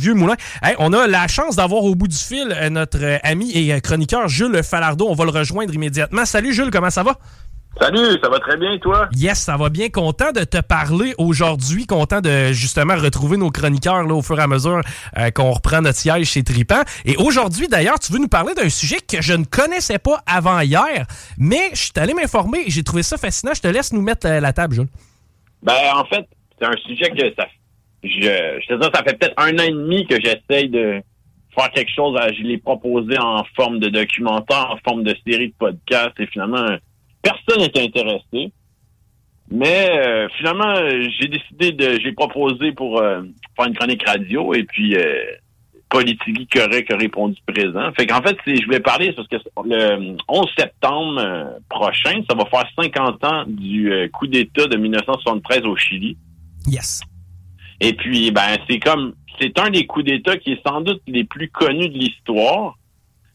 Vieux Moulin. Hey, on a la chance d'avoir au bout du fil euh, notre euh, ami et euh, chroniqueur Jules Falardeau. On va le rejoindre immédiatement. Salut Jules, comment ça va? Salut, ça va très bien, toi? Yes, ça va bien. Content de te parler aujourd'hui. Content de justement retrouver nos chroniqueurs là, au fur et à mesure euh, qu'on reprend notre siège chez Tripan. Et aujourd'hui, d'ailleurs, tu veux nous parler d'un sujet que je ne connaissais pas avant hier, mais je suis allé m'informer et j'ai trouvé ça fascinant. Je te laisse nous mettre euh, la table, Jules. Ben, en fait, c'est un sujet que ça, je, je te dis, ça fait peut-être un an et demi que j'essaye de faire quelque chose. Je l'ai proposé en forme de documentaire, en forme de série de podcasts et finalement, personne n'est intéressé. Mais euh, finalement, j'ai décidé de, j'ai proposé pour euh, faire une chronique radio et puis euh, Politigui Correct a répondu présent. Fait qu'en fait, je voulais parler parce que le 11 septembre euh, prochain, ça va faire 50 ans du euh, coup d'État de 1973 au Chili. Yes. Et puis, ben, c'est comme, c'est un des coups d'État qui est sans doute les plus connus de l'histoire.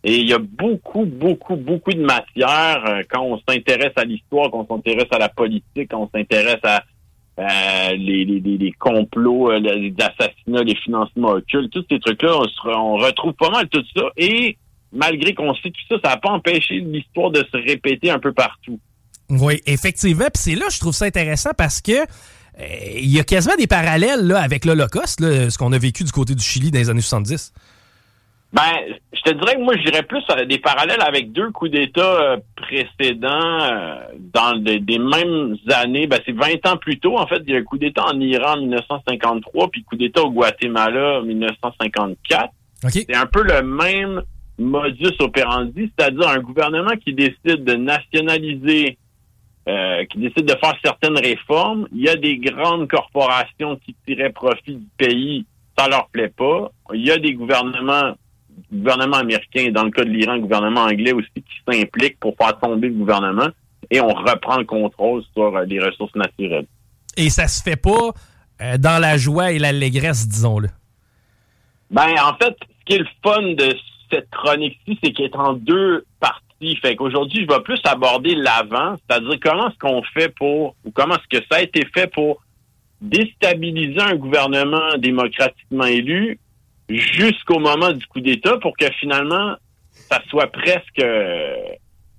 Et il y a beaucoup, beaucoup, beaucoup de matière euh, quand on s'intéresse à l'histoire, quand on s'intéresse à la politique, quand on s'intéresse à euh, les, les, complots, euh, les assassinats, les financements occultes, tous ces trucs-là, on, retrouve pas mal tout ça. Et malgré qu'on sait tout ça, ça n'a pas empêché l'histoire de se répéter un peu partout. Oui, effectivement. Puis c'est là, je trouve ça intéressant parce que il y a quasiment des parallèles là, avec l'Holocauste, ce qu'on a vécu du côté du Chili dans les années 70. Ben, je te dirais que moi, je dirais plus à des parallèles avec deux coups d'État euh, précédents euh, dans des, des mêmes années. Ben, c'est 20 ans plus tôt, en fait. Il y a un coup d'État en Iran en 1953, puis coup d'État au Guatemala en 1954. OK. C'est un peu le même modus operandi, c'est-à-dire un gouvernement qui décide de nationaliser, euh, qui décide de faire certaines réformes. Il y a des grandes corporations qui tiraient profit du pays, ça leur plaît pas. Il y a des gouvernements gouvernement américain, dans le cas de l'Iran, gouvernement anglais aussi, qui s'implique pour faire tomber le gouvernement et on reprend le contrôle sur euh, les ressources naturelles. Et ça se fait pas euh, dans la joie et l'allégresse, disons-le. Ben, en fait, ce qui est le fun de cette chronique-ci, c'est qu'elle est en deux parties. Fait qu'aujourd'hui, je vais plus aborder l'avant, c'est-à-dire comment est-ce qu'on fait pour, ou comment est-ce que ça a été fait pour déstabiliser un gouvernement démocratiquement élu jusqu'au moment du coup d'État pour que finalement, ça soit presque,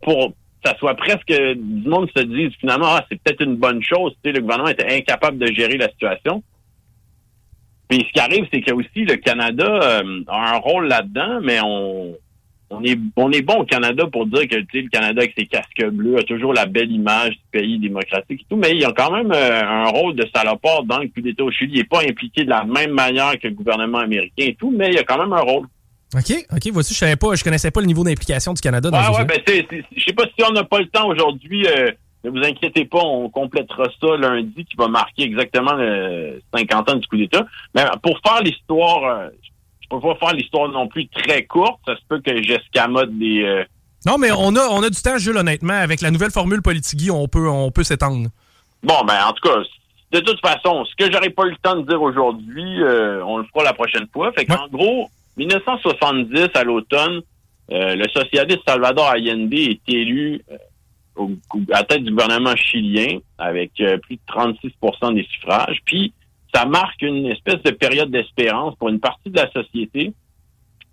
pour, ça soit presque, du monde se dise finalement, ah, c'est peut-être une bonne chose. Tu sais, le gouvernement était incapable de gérer la situation. Puis ce qui arrive, c'est que aussi le Canada euh, a un rôle là-dedans, mais on, on est on est bon au Canada pour dire que le Canada avec ses casques bleus a toujours la belle image du pays démocratique et tout, mais il y a quand même euh, un rôle de salopard dans le coup d'État au Chili. Il n'est pas impliqué de la même manière que le gouvernement américain et tout, mais il y a quand même un rôle. OK, OK, voici, je savais pas, je connaissais pas le niveau d'implication du Canada dans Ouais, ce ouais, ben je sais pas si on n'a pas le temps aujourd'hui. euh, ne vous inquiétez pas, on complétera ça lundi qui va marquer exactement le 50 ans du coup d'État. Mais pour faire l'histoire, euh, je peux pas faire l'histoire non plus très courte. Ça se peut que j'escamote des. euh, Non, mais on a, on a du temps, Jules, honnêtement. Avec la nouvelle formule Politigui, on peut, on peut s'étendre. Bon, ben en tout cas, de toute façon, ce que j'aurais pas eu le temps de dire aujourd'hui, euh, on le fera la prochaine fois. Fait qu'en gros, 1970 à l'automne, euh, le socialiste Salvador Allende est élu au- à la tête du gouvernement chilien avec plus de 36% des suffrages. Puis ça marque une espèce de période d'espérance pour une partie de la société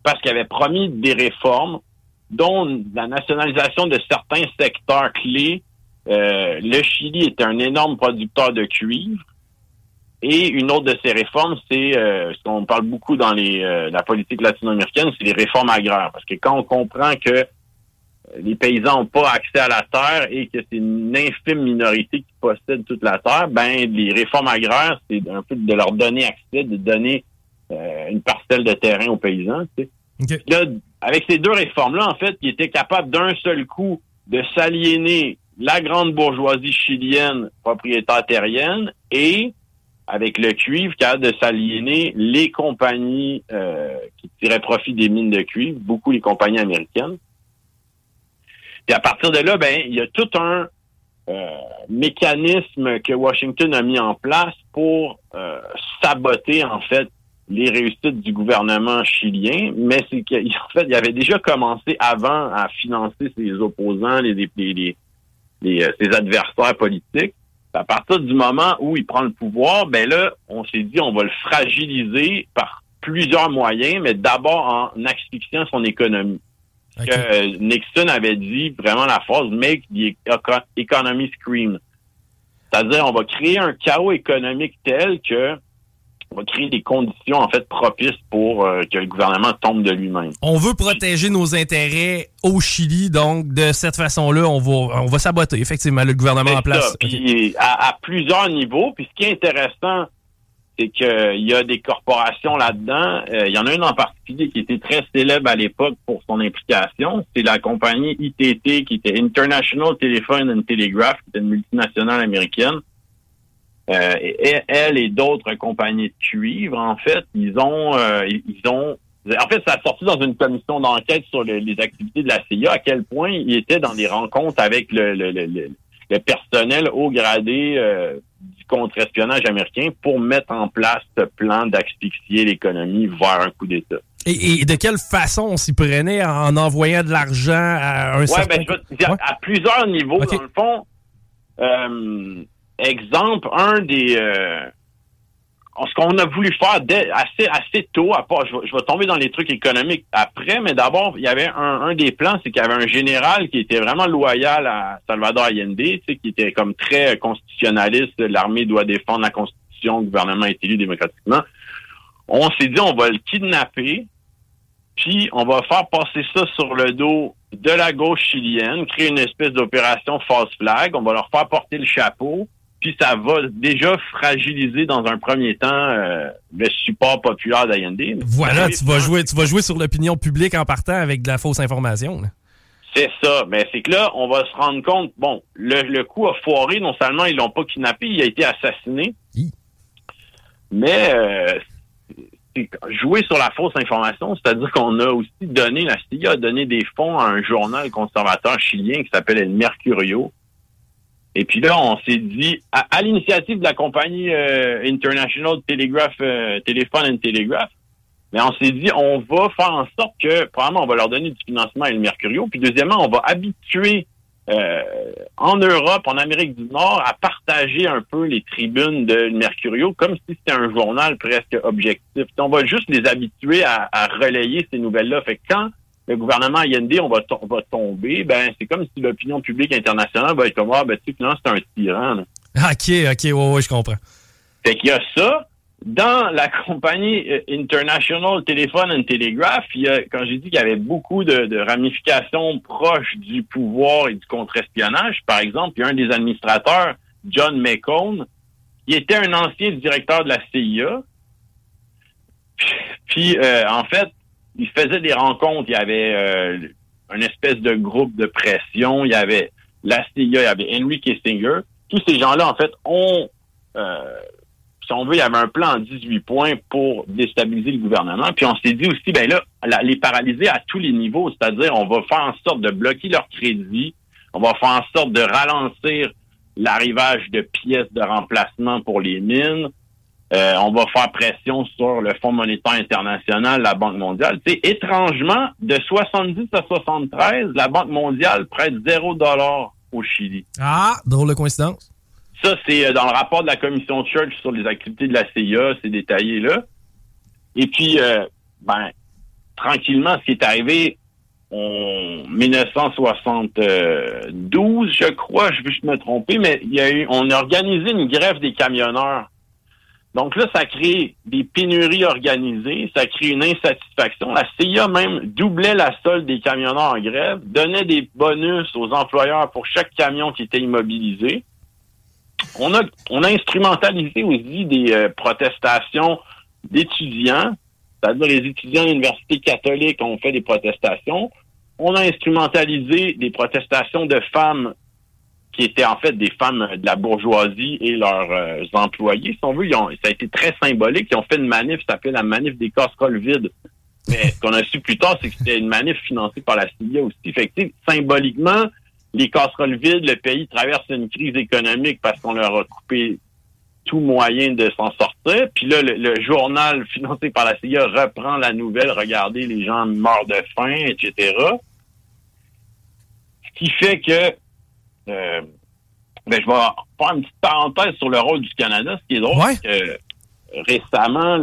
parce qu'il avait promis des réformes, dont la nationalisation de certains secteurs clés. Euh, le Chili est un énorme producteur de cuivre. Et une autre de ces réformes, c'est euh, ce qu'on parle beaucoup dans euh, la politique latino-américaine, c'est les réformes agraires. Parce que quand on comprend que les paysans n'ont pas accès à la terre et que c'est une infime minorité qui possède toute la terre, ben les réformes agraires, c'est un peu de leur donner accès, de donner euh, une parcelle de terrain aux paysans. Là, avec ces deux réformes-là, en fait, ils étaient capables d'un seul coup de s'aliéner la grande bourgeoisie chilienne propriétaire terrienne et avec le cuivre, capable de s'aliéner les compagnies euh, qui tiraient profit des mines de cuivre, beaucoup les compagnies américaines. Puis à partir de là, ben il y a tout un euh, mécanisme que Washington a mis en place pour euh, saboter en fait les réussites du gouvernement chilien, mais c'est qu'en fait, il avait déjà commencé avant à financer ses opposants, les, les, les, euh, ses adversaires politiques. À partir du moment où il prend le pouvoir, ben là, on s'est dit on va le fragiliser par plusieurs moyens, mais d'abord en asphyxiant son économie. Que Nixon avait dit vraiment la phrase Make the economy scream. C'est-à-dire, on va créer un chaos économique tel que on va créer des conditions en fait propices pour euh, que le gouvernement tombe de lui-même. On veut protéger nos intérêts au Chili, donc de cette façon-là, on va on va saboter effectivement le gouvernement en place. Puis à, à, plusieurs niveaux. Puis ce qui est intéressant, c'est qu'il y a des corporations là-dedans. Euh, il y en a une en particulier qui était très célèbre à l'époque pour son implication. C'est la compagnie ITT, qui était International Telephone and Telegraph, qui était une multinationale américaine. Euh, et elle et d'autres compagnies de cuivre, en fait, ils ont, euh, ils ont, en fait, ça a sorti dans une commission d'enquête sur les activités de la CIA, à quel point ils étaient dans des rencontres avec le, le, personnel haut gradé euh, du contre-espionnage américain pour mettre en place ce plan d'asphyxier l'économie vers un coup d'État. Et, de quelle façon on s'y prenait en envoyant de l'argent à un ouais, certain... Ben, je dire, à plusieurs niveaux, dans le fond. Euh, exemple, un des... Euh, ce qu'on a voulu faire assez assez tôt, à part, je, vais, tomber dans les trucs économiques après, mais d'abord, il y avait un, des plans, c'est qu'il y avait un général qui était vraiment loyal à Salvador Allende, tu sais, qui était comme très constitutionnaliste, l'armée doit défendre la constitution, le gouvernement est élu démocratiquement. On s'est dit, on va le kidnapper, puis on va faire passer ça sur le dos de la gauche chilienne, créer une espèce d'opération false flag, on va leur faire porter le chapeau, puis ça va déjà fragiliser dans un premier temps euh, le support populaire d'Allende. Voilà, tu vas jouer, tu vas jouer sur l'opinion publique en partant avec de la fausse information. C'est ça, mais c'est que là, on va se rendre compte, bon, le, coup a foiré, non seulement ils l'ont pas kidnappé, il a été assassiné, mais euh, jouer sur la fausse information, c'est-à-dire qu'on a aussi donné, la CIA a donné des fonds à un journal conservateur chilien qui s'appelle El Mercurio, et puis là, on s'est dit, à, l'initiative de la compagnie euh, International Telegraph, euh, Telephone and Telegraph, mais on s'est dit, on va faire en sorte que, probablement, on va leur donner du financement à le Mercurio. Puis deuxièmement, on va habituer euh, en Europe, en Amérique du Nord, à partager un peu les tribunes de Mercurio comme si c'était un journal presque objectif. On va juste les habituer à, à relayer ces nouvelles-là. Fait que quand le gouvernement Allende, on va, on va tomber, ben c'est comme si l'opinion publique internationale va être comme ah ben tu sais c'est un tyran. OK, OK, ouais, ouais, je comprends. Fait qu'il y a ça. Dans la compagnie euh, International Telephone and Telegraph, il y a, quand j'ai dit qu'il y avait beaucoup de, ramifications proches du pouvoir et du contre-espionnage, par exemple, il y a un des administrateurs, John McCone, qui était un ancien directeur de la CIA. Puis, euh, en fait, il faisait des rencontres. Il y avait euh, une espèce de groupe de pression. Il y avait la CIA, il y avait Henry Kissinger. Tous ces gens-là, en fait, ont, euh, si on veut, il y avait un plan en 18 points pour déstabiliser le gouvernement. Puis on s'est dit aussi, ben là, les paralyser à tous les niveaux, c'est-à-dire on va faire en sorte de bloquer leur crédit, on va faire en sorte de ralentir l'arrivage de pièces de remplacement pour les mines, euh, on va faire pression sur le Fonds monétaire international, la Banque mondiale. C'est étrangement, de 70 à 73, la Banque mondiale prête 0 dollar au Chili. Ah, drôle de coïncidence. Ça, c'est euh, dans le rapport de la commission Church sur les activités de la CIA, c'est détaillé là. Et puis, euh, ben, tranquillement, ce qui est arrivé en 1972, je crois, je vais me tromper, mais il y a eu, on a organisé une grève des camionneurs Donc là, ça crée des pénuries organisées, ça crée une insatisfaction. La CIA même doublait la solde des camionneurs en grève, donnait des bonus aux employeurs pour chaque camion qui était immobilisé. On a, instrumentalisé aussi des euh, protestations d'étudiants, c'est-à-dire les étudiants de l'université catholique ont fait des protestations. On a instrumentalisé des protestations de femmes qui étaient en fait des femmes de la bourgeoisie et leurs euh, employés. Si on veut, ça a été très symbolique. Ils ont fait une manif, ça s'appelait la manif des casseroles vides. Mais ce qu'on a su plus tard, c'est que c'était une manif financée par la CIA aussi. Fait que, symboliquement, les casseroles vides, le pays traverse une crise économique parce qu'on leur a coupé tout moyen de s'en sortir. Puis là, le, journal financé par la CIA reprend la nouvelle, regardez, les gens meurent de faim, etc. Ce qui fait que euh, ben, je vais faire une petite parenthèse sur le rôle du Canada. Ce qui est drôle, que récemment,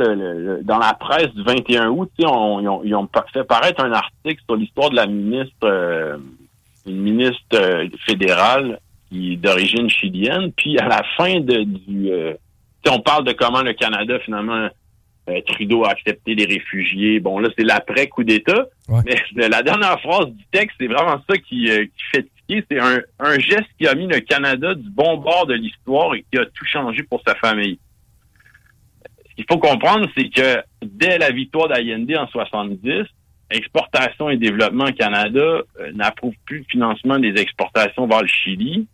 dans la presse du 21 août, ils ont, ils, ont, fait paraître un article sur l'histoire de la ministre, euh, une ministre euh, fédérale qui d'origine chilienne. Puis à la fin de, du, on parle de comment le Canada finalement Trudeau a accepté les réfugiés. Bon, là, c'est l'après coup d'État. Mais la dernière phrase du texte, c'est vraiment ça qui, qui fait c'est un, geste qui a mis le Canada du bon bord de l'histoire et qui a tout changé pour sa famille. Ce qu'il faut comprendre, c'est que dès la victoire d'Allende en 70, Exportation et Développement Canada euh, n'approuve plus le financement des exportations vers le Chili,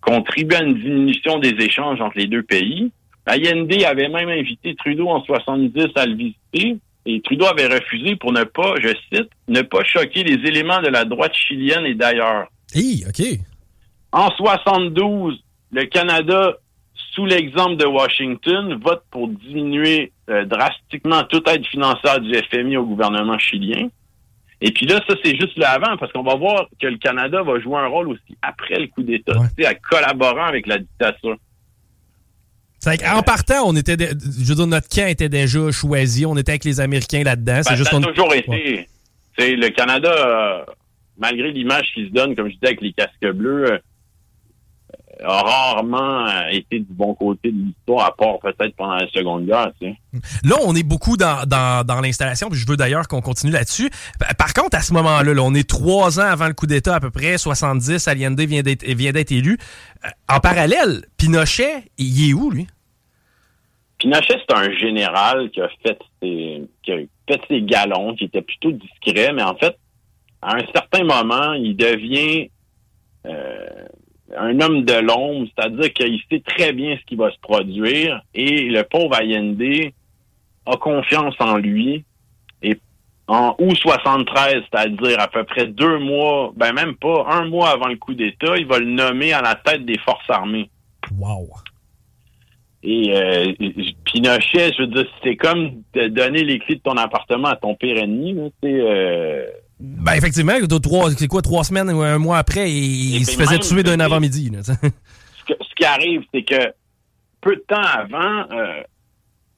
contribue à une diminution des échanges entre les deux pays. Allende avait même invité Trudeau en 70 à le visiter, et Trudeau avait refusé pour ne pas, je cite, ne pas choquer les éléments de la droite chilienne et d'ailleurs. OK. En 72, le Canada, sous l'exemple de Washington, vote pour diminuer euh, drastiquement toute aide financière du FMI au gouvernement chilien. Et puis là, ça, c'est juste l'avant, parce qu'on va voir que le Canada va jouer un rôle aussi après le coup d'État, ouais. à collaborant avec la dictature. en partant, on était, je veux dire, notre camp était déjà choisi, on était avec les Américains là-dedans. Ben, ça a toujours été. C'est le Canada malgré l'image qui se donne, comme je disais, avec les casques bleus, euh, a rarement euh, été du bon côté de l'histoire, à part peut-être pendant la Seconde Guerre. Là, on est beaucoup dans, dans, l'installation, puis je veux d'ailleurs qu'on continue là-dessus. Par contre, à ce moment-là, on est trois ans avant le coup d'État à peu près, 70, Allende vient d'être, élu. Euh, en parallèle, Pinochet, il est où, lui? Pinochet, c'est un général qui a fait ses, qui a fait ses galons, qui était plutôt discret, mais en fait, à un certain moment, il devient euh, un homme de l'ombre, c'est-à-dire qu'il sait très bien ce qui va se produire et le pauvre Allende a confiance en lui. Et en août 73, c'est-à-dire à peu près deux mois, ben même pas un mois avant le coup d'État, il va le nommer à la tête des forces armées. Wow. Et euh, Pinochet, je veux dire, c'est comme de donner les clés de ton appartement à ton pire ennemi. C'est euh, ben effectivement, c'est quoi, trois semaines ou un mois après, il, se faisait tuer d'un avant-midi. Ce, qui arrive, c'est que peu de temps avant, euh,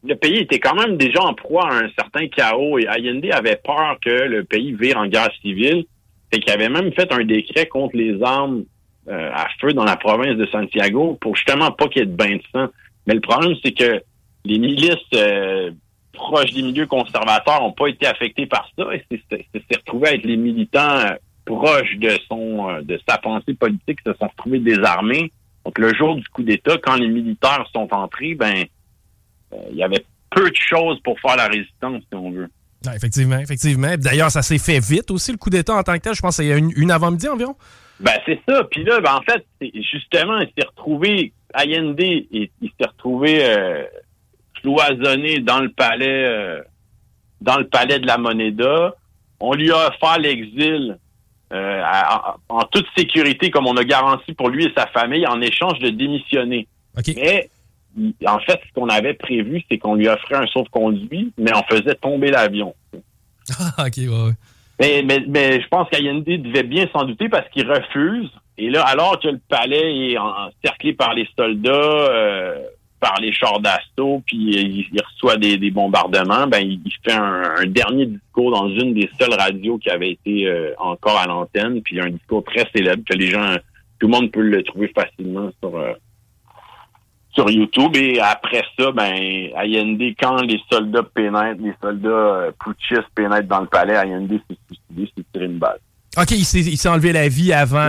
le pays était quand même déjà en proie à un certain chaos et Allende avait peur que le pays vire en guerre civile et qu'il avait même fait un décret contre les armes euh, à feu dans la province de Santiago pour justement pas qu'il y ait de bain de sang. Mais le problème, c'est que les milices euh, proches des milieux conservateurs n'ont pas été affectés par ça et c'est retrouvé avec les militants euh, proches de son euh, de sa pensée politique se sont retrouvés désarmés. Donc le jour du coup d'État, quand les militaires sont entrés, ben euh, il y avait peu de choses pour faire la résistance, si on veut. effectivement, effectivement. D'ailleurs, ça s'est fait vite aussi, le coup d'État en tant que tel. Je pense qu'il y a une, une avant-midi environ. Ben, c'est ça. Puis là, ben, en fait, justement, il s'est retrouvé, Allende, il, il s'est retrouvé cloisonné dans le palais, euh, dans le palais de la Moneda. On lui a offert l'exil euh, en, toute sécurité, comme on a garanti pour lui et sa famille, en échange de démissionner. Mais en fait, ce qu'on avait prévu, c'est qu'on lui offrait un sauf-conduit, mais on faisait tomber l'avion. Ah, ok, ouais. Mais, mais, mais je pense qu'Allende devait bien s'en douter parce qu'il refuse. Et là, alors que le palais est encerclé par les soldats, euh, par les chars d'assaut, puis il, reçoit des, bombardements, ben il, fait un, dernier discours dans une des seules radios qui avait été euh, encore à l'antenne, puis un discours très célèbre que les gens, tout le monde peut le trouver facilement sur euh, sur YouTube. Et après ça, ben, Allende, quand les soldats pénètrent, les soldats euh, putschistes pénètrent dans le palais, Allende s'est suicidé, s'est tiré une balle. OK, il s'est enlevé la vie avant.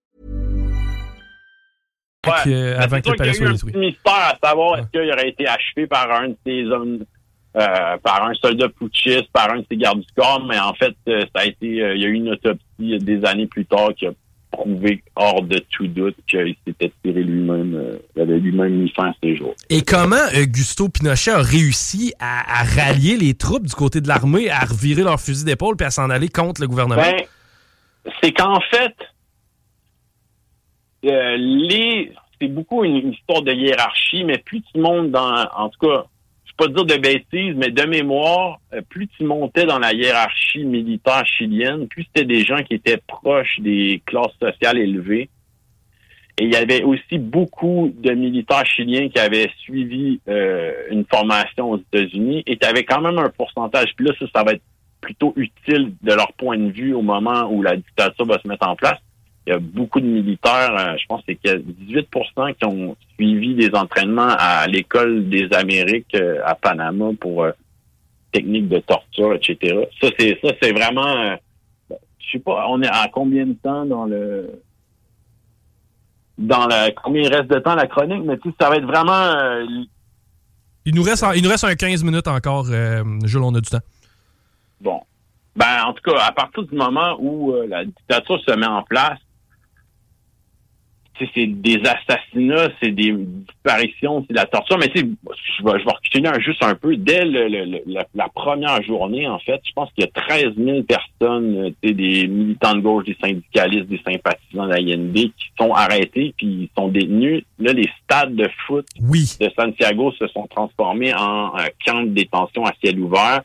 Ouais. euh, avant c'est que le palais qu'il y a eu soit un détruit. petit mystère à savoir est-ce qu'il aurait été achevé par un de ces hommes, euh, par un soldat putschiste, par un de ses gardes du corps, mais en fait, euh, ça a été, euh, il y a eu une autopsie euh, des années plus tard qui a prouvé hors de tout doute qu'il s'était tiré lui-même, euh, il avait lui-même mis fin à ses jours. Et comment Augusto Pinochet a réussi à, à rallier les troupes du côté de l'armée, à revirer leur fusil d'épaule puis à s'en aller contre le gouvernement? Ben, c'est qu'en fait, euh, les, c'est beaucoup une, histoire de hiérarchie, mais plus tu montes dans, en tout cas, je peux pas dire de bêtises, mais de mémoire, euh, plus tu montais dans la hiérarchie militaire chilienne, plus c'était des gens qui étaient proches des classes sociales élevées. Et il y avait aussi beaucoup de militaires chiliens qui avaient suivi euh, une formation aux États-Unis et tu avais quand même un pourcentage. Puis là, ça, ça va être plutôt utile de leur point de vue au moment où la dictature va se mettre en place. Il y a beaucoup de militaires, euh, je pense que c'est 18% qui ont suivi des entraînements à l'école des Amériques euh, à Panama pour euh, techniques de torture, etc. Ça, c'est ça, c'est vraiment euh, je sais pas, on est à combien de temps dans le dans la combien il reste de temps la chronique, mais tu sais, ça va être vraiment euh, Il nous reste, il nous reste un 15 minutes encore, Jules, on a du temps. Bon. Ben, en tout cas, à partir du moment où euh, la dictature se met en place, c'est des assassinats, c'est des disparitions, c'est de la torture. Mais tu sais, je vais, je vais reculer un- juste un peu. Dès le- le- le- la, la première journée, en fait, je pense qu'il y a 13 000 personnes, euh, tu sais, des militants de gauche, des syndicalistes, des sympathisants de l'IND qui sont arrêtés puis ils sont détenus. Là, les stades de foot Oui. de Santiago se sont transformés en euh, camps de détention à ciel ouvert.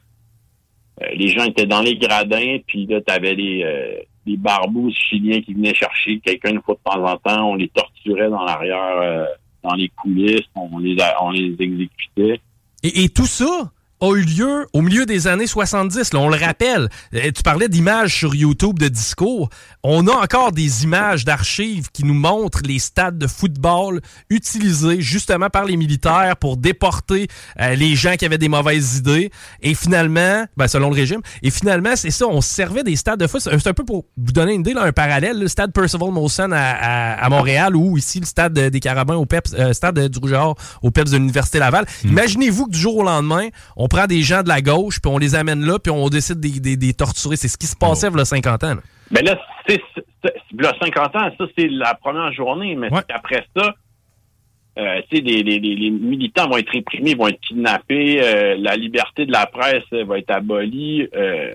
Euh, les gens étaient dans les gradins, puis là, tu avais les, euh, les barbouzes chiliens qui venaient chercher quelqu'un une fois de temps en temps. On les torturait dans l'arrière, euh, dans les coulisses, on les, on les exécutait. Et tout ça a eu lieu au milieu des années 70. Là, on le rappelle. Euh, Tu parlais d'images sur YouTube de discours. On a encore des images d'archives qui nous montrent les stades de football utilisés justement par les militaires pour déporter euh, les gens qui avaient des mauvaises idées. Et finalement, ben, selon le régime, et finalement, c'est ça, on se servait des stades de foot. C'est un peu pour vous donner une idée, là, un parallèle. Le stade Percival Molson à, à- à Montréal ou ici le stade des Carabins au PEPS, euh, stade du Rougeard au PEPS de l'Université Laval. Imaginez-vous que du jour au lendemain, on prend des gens de la gauche, puis on les amène là, puis on décide de des, des torturer. C'est ce qui se passait il y a 50 ans. là. Mais là, c'est, c'est- là, 50 ans, ça, c'est la première journée, mais Ouais. après ça, euh, tu sais, les, les, les- les militants vont être réprimés, vont être kidnappés, euh, la liberté de la presse va être abolie. euh,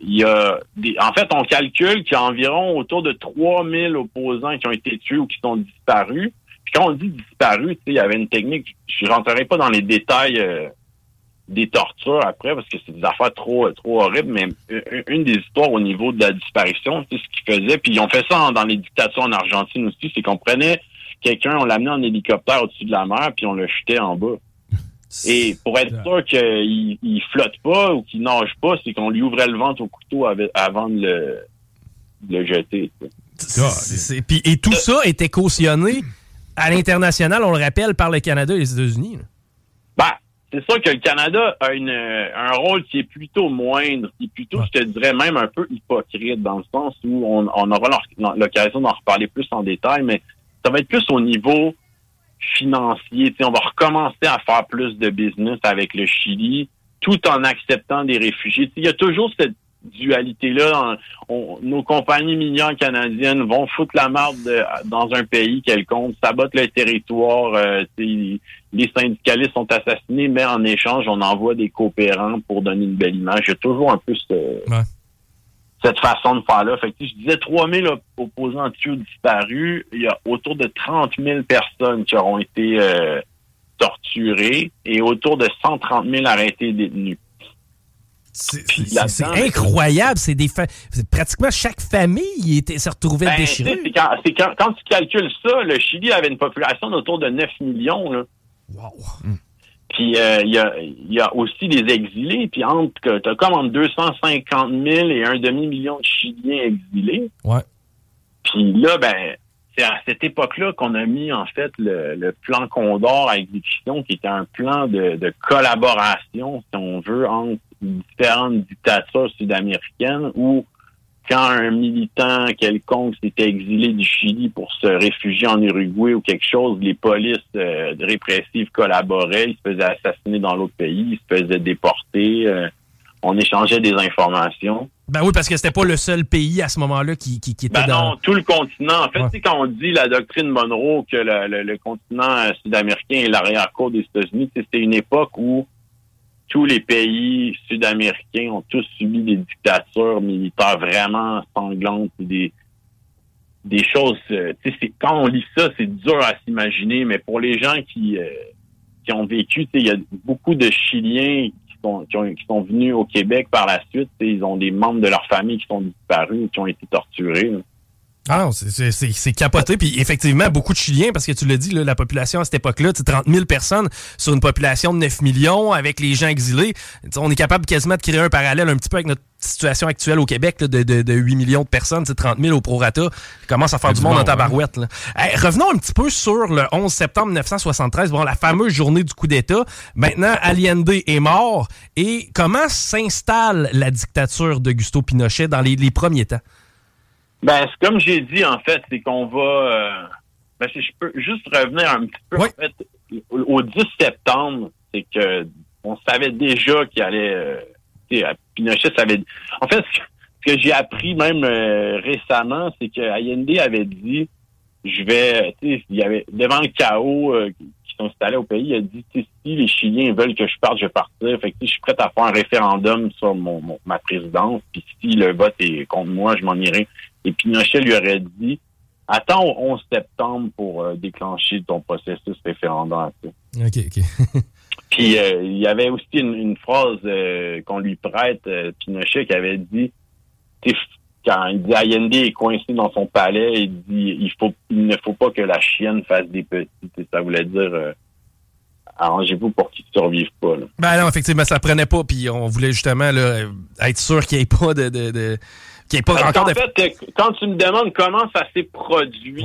il y a des, en fait, on calcule qu'il y a environ autour de 3000 opposants qui ont été tués ou qui sont disparus. Puis quand on dit disparus, tu sais, il y avait une technique, je rentrerai pas dans les détails euh, des tortures après parce que c'est des affaires trop trop horribles, mais une- des histoires au niveau de la disparition, c'est ce qu'ils faisaient, puis ils ont fait ça dans les dictatures en Argentine aussi, c'est qu'on prenait quelqu'un, on l'amenait en hélicoptère au-dessus de la mer, puis on le jetait en bas. Et pour être sûr qu'il il flotte pas ou qu'il nage pas, c'est qu'on lui ouvrait le ventre au couteau avec- avant de le, de le jeter. puis- et tout ça était cautionné à l'international, on le rappelle, par le Canada et les États-Unis. Ben, c'est sûr que le Canada a une, un rôle qui est plutôt moindre, qui est plutôt, Ouais. je te dirais, même un peu hypocrite, dans le sens où on, on aura l'occasion d'en reparler plus en détail, mais ça va être plus au niveau financier. on va recommencer à faire plus de business avec le Chili, tout en acceptant des réfugiés. il y a toujours cette dualité-là. nos compagnies minières canadiennes vont foutre la marde dans un pays quelconque, sabotent le territoire. Euh, les syndicalistes sont assassinés, mais en échange, on envoie des coopérants pour donner une belle image. A toujours un peu cette façon de faire là. Fait je disais 3000 opposants tués disparus. Il y a autour de 30 000 personnes qui auront été euh, torturées et autour de 130 000 arrêtés détenus. C'est incroyable. C'est des pratiquement chaque famille s'est retrouvée ben, déchirée. Quand, quand, tu calcules ça, le Chili avait une population d'autour de 9 millions. Là. Wow. Puis euh, il y, a, aussi des exilés. Puis entre t'as comme entre 250 000 et un demi-million de Chiliens exilés. Ouais. Puis là, ben, c'est à cette époque-là qu'on a mis en fait le, plan Condor à exécution, qui était un plan de, de collaboration, si on veut, entre différentes dictatures sud-américaines où quand un militant quelconque s'était exilé du Chili pour se réfugier en Uruguay ou quelque chose, les polices euh, répressives collaboraient, ils se faisaient assassiner dans l'autre pays, ils se faisaient déporter, euh, on échangeait des informations. Ben oui, parce que c'était pas le seul pays à ce moment-là qui, qui, était ben non, tout le continent. En fait, quand on dit la doctrine Monroe que le, continent sud-américain est l'arrière-cour des États-Unis, c'était une époque où tous les pays sud-américains ont tous subi des dictatures militaires vraiment sanglantes, des des choses. Euh, quand on lit ça, c'est dur à s'imaginer, mais pour les gens qui euh, qui ont vécu, il y a beaucoup de Chiliens qui sont qui, sont venus au Québec par la suite. Ils ont des membres de leur famille qui sont disparus, qui ont été torturés. Ah c'est capoté. Puis effectivement, beaucoup de Chiliens, parce que tu l'as dit, la population à cette époque-là, 30 000 personnes sur une population de 9 millions avec les gens exilés. on est capable quasiment de créer un parallèle un petit peu avec notre situation actuelle au Québec de, de, 8 millions de personnes, 30 000 au prorata. commence à faire du, monde en tabarouette. revenons un petit peu sur le 11 septembre 1973, bon, la fameuse journée du coup d'État. Maintenant, Allende est mort. Et comment s'installe la dictature de Gusto Pinochet dans les premiers temps? Ben, comme j'ai dit, en fait, c'est qu'on va... Euh, ben, si je peux juste revenir un petit peu, en fait, au 10 septembre, c'est que on savait déjà qu'il allait... Euh, Pinochet savait... En fait, ce que j'ai appris même euh, récemment, c'est que Allende avait dit, je vais... Il y avait devant le chaos qui s'installait au pays, il a dit, si les Chiliens veulent que je parte, je vais partir. Fait que, je suis prêt à faire un référendum sur mon, ma présidence, puis si le vote est contre moi, je m'en irai. Et Pinochet lui aurait dit Attends au 11 septembre pour euh, déclencher ton processus référendaire. OK, OK. Puis euh, il y avait aussi une, phrase euh, qu'on lui prête, Pinochet, qui avait dit quand il dit Allende est coincé dans son palais, il dit il faut il ne faut pas que la chienne fasse des petits. Ça voulait dire arrangez-vous pour qu'ils ne survivent pas. Ben non, effectivement, ça prenait pas, puis on voulait justement être sûr qu'il n'y ait pas de en fait, quand tu me demandes comment ça s'est produit,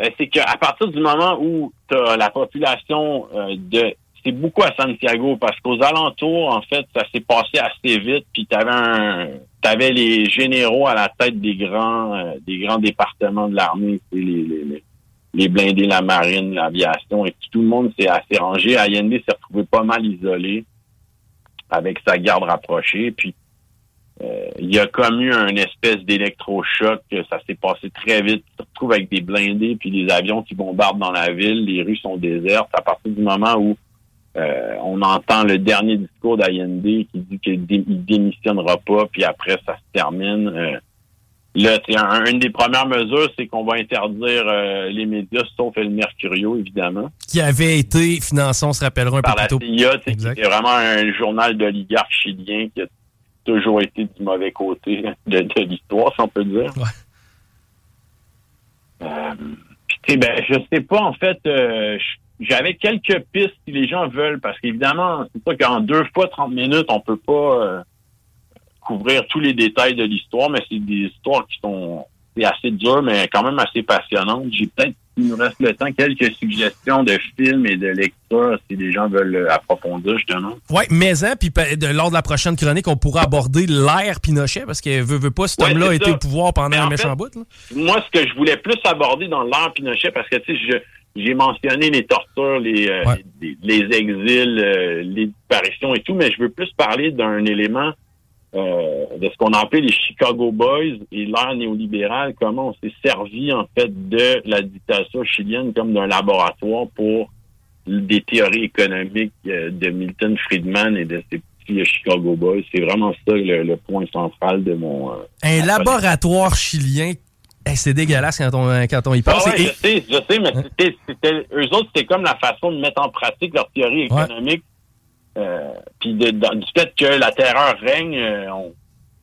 euh, c'est qu'à partir du moment où tu as la population euh, de c'est beaucoup à Santiago parce qu'aux alentours, en fait, ça s'est passé assez vite. Puis t'avais un, t'avais les généraux à la tête des grands, euh, des grands départements de l'armée, les, les, les, blindés, la marine, l'aviation, et tout le monde s'est assez rangé. Allende s'est retrouvé pas mal isolé avec sa garde rapprochée. Puis euh, il y a comme eu un espèce d'électrochoc, ça s'est passé très vite. Tu te retrouves avec des blindés puis des avions qui bombardent dans la ville, les rues sont désertes. À partir du moment où euh, on entend le dernier discours d'Allende qui dit qu'il démissionnera pas, puis après ça se termine. Euh, là, c'est une des premières mesures, c'est qu'on va interdire les médias, sauf El Mercurio, évidemment. Qui avait été financé, on se rappellera un peu plus tôt. c'est vraiment un journal d'oligarque chilien qui a toujours été du mauvais côté de, l'histoire, si on peut dire. Euh, puis, ben, je sais pas, en fait, euh, j'avais quelques pistes si les gens veulent, parce qu'évidemment, c'est pas qu'en deux fois 30 minutes, on peut pas euh, couvrir tous les détails de l'histoire, mais c'est des histoires qui sont assez dures, mais quand même assez passionnantes. J'ai peut-être s'il nous reste le temps, quelques suggestions de films et de lectures si les gens veulent approfondir, justement. Oui, mais hein, puis lors de la prochaine chronique, on pourra aborder l'ère Pinochet, parce que veut, veut pas, cet homme-là a été au pouvoir pendant un méchant bout. Moi, ce que je voulais plus aborder dans l'ère Pinochet, parce que, tu sais, j'ai mentionné les tortures, les, euh, les, exils, euh, les disparitions et tout, mais je veux plus parler d'un élément euh, de ce qu'on a appelé les Chicago Boys et l'ère néolibérale, comment on s'est servi en fait de la dictature chilienne comme d'un laboratoire pour des théories économiques euh, de Milton Friedman et de ses petits Chicago Boys. C'est vraiment ça le, point central de mon... Euh, Un laboratoire chilien c'est dégueulasse quand on, quand on y pense. Ah je sais, je sais, mais c'était, eux autres, c'était comme la façon de mettre en pratique leur théorie économique euh, puis du fait que la terreur règne, euh,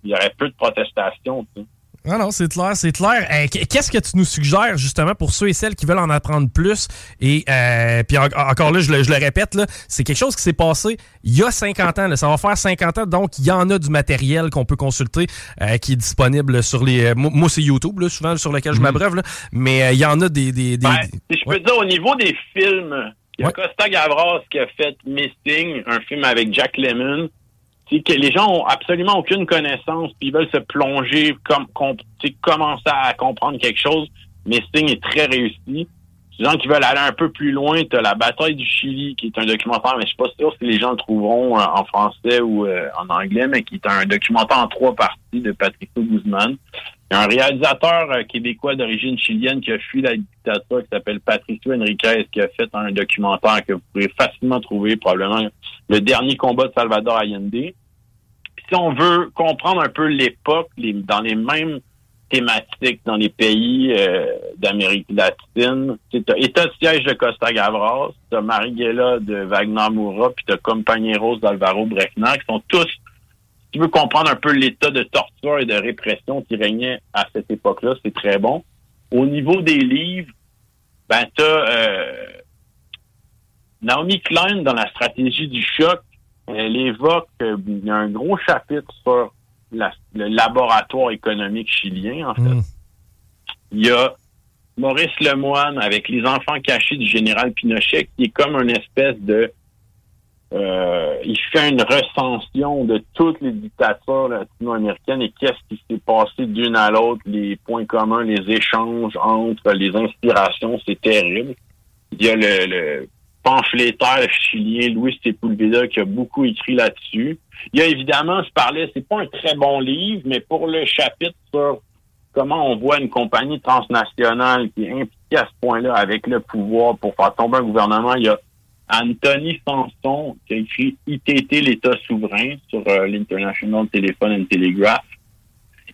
il y aurait peu de protestations. Non, non, c'est clair, c'est clair. Euh, qu'est-ce que tu nous suggères justement pour ceux et celles qui veulent en apprendre plus? Et puis encore là, je le, répète, c'est quelque chose qui s'est passé il y a 50 ans. ça va faire 50 ans, donc il y en a du matériel qu'on peut consulter qui est disponible sur les... moi, c'est YouTube, souvent sur lequel je mhm. m'abreuve, mais il y en a des... des, ben, si je peux dire, au niveau des films il y a Costa Gavras qui a fait Missing, un film avec Jack Lemmon. que les gens ont absolument aucune connaissance, puis ils veulent se plonger, comme commencer à comprendre quelque chose. Missing est très réussi. Les gens qui veulent aller un peu plus loin, tu as La bataille du Chili, qui est un documentaire, mais je suis pas sûr si les gens le trouveront euh, en français ou euh, en anglais, mais qui est un documentaire en trois parties de Patricio Guzman un réalisateur euh, québécois d'origine chilienne qui a fui la dictature qui s'appelle Patricio Enriquez qui a fait un documentaire que vous pouvez facilement trouver, probablement le dernier combat de Salvador Allende. si on veut comprendre un peu l'époque, dans les mêmes thématiques dans les pays euh, d'Amérique latine, tu État de siège de Costa Gavras, tu as Marighella de Wagner Moura, puis tu as Compañeros d'Alvaro Brechner, qui sont tous tu veux comprendre un peu l'état de torture et de répression qui régnait à cette époque-là, c'est très bon. Au niveau des livres, ben t'as euh, Naomi Klein dans la stratégie du choc, elle évoque euh, il y a un gros chapitre sur le laboratoire économique chilien, en fait. Hmm. Il y a Maurice Lemoine avec les enfants cachés du général Pinochet, qui est comme une espèce de euh, il fait une recension de toutes les dictatures latino-américaines et qu'est-ce qui s'est passé d'une à l'autre, les points communs, les échanges entre les inspirations, c'est terrible. Il y a le, pamphlétaire chilien Luis Sepulveda qui a beaucoup écrit là-dessus. Il y a évidemment, je parlais, c'est pas un très bon livre, mais pour le chapitre sur comment on voit une compagnie transnationale qui est impliquée à ce point-là avec le pouvoir pour faire tomber un gouvernement, il y a Anthony Sanson, qui a écrit ITT, l'État souverain, sur euh, l'International Telephone and Telegraph.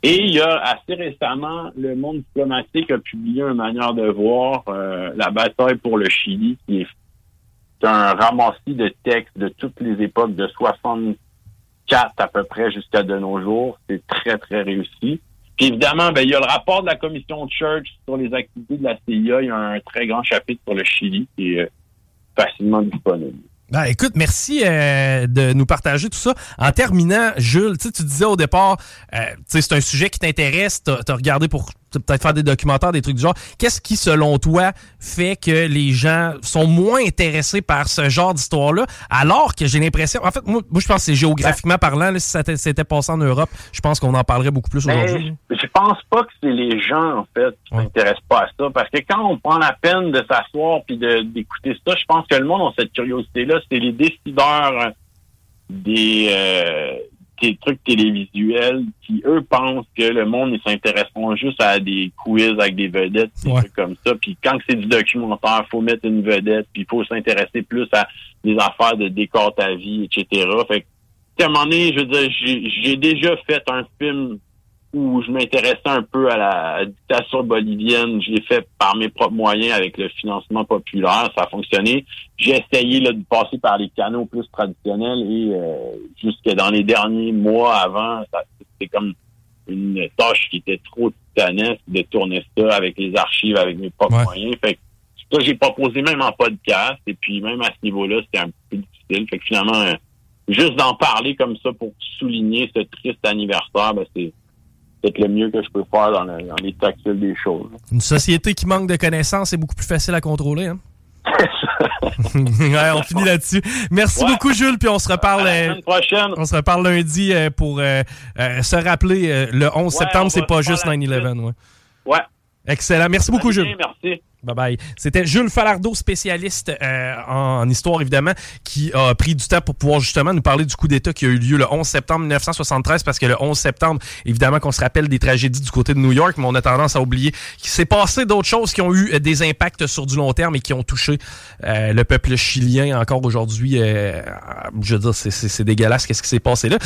Et il y a assez récemment, le monde diplomatique a publié une manière de voir euh, la bataille pour le Chili, qui est un ramassis de textes de toutes les époques, de 64 à peu près jusqu'à de nos jours. C'est très, très réussi. Puis évidemment, ben, il y a le rapport de la commission Church sur les activités de la CIA. Il y a un très grand chapitre sur le Chili qui est facilement disponible. Ben, écoute, merci euh, de nous partager tout ça. En terminant, Jules, tu disais au départ, euh, c'est un sujet qui t'intéresse, tu as, regardé pour peut-être faire des documentaires, des trucs du genre. Qu'est-ce qui, selon toi, fait que les gens sont moins intéressés par ce genre d'histoire-là, alors que j'ai l'impression... En fait, moi, je pense que c'est géographiquement parlant, si ça s'était passé en Europe, je pense qu'on en parlerait beaucoup plus ben, aujourd'hui. Je pense pas que c'est les gens, en fait, qui s'intéressent pas à ça, parce que quand on prend la peine de s'asseoir puis d'écouter ça, je pense que le monde a cette curiosité-là, c'est les décideurs des... Euh, des trucs télévisuels qui, eux, pensent que le monde, ils s'intéresseront juste à des quiz avec des vedettes, des trucs comme ça. Puis quand c'est du documentaire, faut mettre une vedette, puis il faut s'intéresser plus à des affaires de décor ta vie, etc. Fait que, à un moment donné, je veux dire, j'ai déjà fait un film où je m'intéressais un peu à la dictature bolivienne. Je l'ai fait par mes propres moyens avec le financement populaire. Ça a fonctionné. J'ai essayé là, de passer par les canaux plus traditionnels et euh, jusque dans les derniers mois avant, c'était comme une tâche qui était trop titanesque de tourner ça avec les archives, avec mes propres moyens. Fait que ça, j'ai proposé même en podcast. Et puis même à ce niveau-là, c'était un peu difficile. Fait que finalement, euh, juste d'en parler comme ça pour souligner ce triste anniversaire, ben, c'est peut-être le mieux que je peux faire dans, le, dans l'état actuel des choses. Une société qui manque de connaissances est beaucoup plus facile à contrôler. Hein? ouais, on finit là-dessus. Merci Ouais. beaucoup, Jules, puis on se reparle. À la euh, prochaine. On se reparle lundi euh, pour euh, euh, se rappeler euh, le 11 Ouais, on septembre, c'est pas juste la 9-11. Ouais. Ouais. Excellent. Merci beaucoup, Jules. Merci. Bye bye. C'était Jules Falardeau, spécialiste euh, en, histoire, évidemment, qui a pris du temps pour pouvoir justement nous parler du coup d'État qui a eu lieu le 11 septembre 1973, parce que le 11 septembre, évidemment qu'on se rappelle des tragédies du côté de New York, mais on a tendance à oublier qu'il s'est passé d'autres choses qui ont eu euh, des impacts sur du long terme et qui ont touché euh, le peuple chilien encore aujourd'hui. euh, je veux dire, c'est- dégueulasse qu'est-ce qui s'est passé là.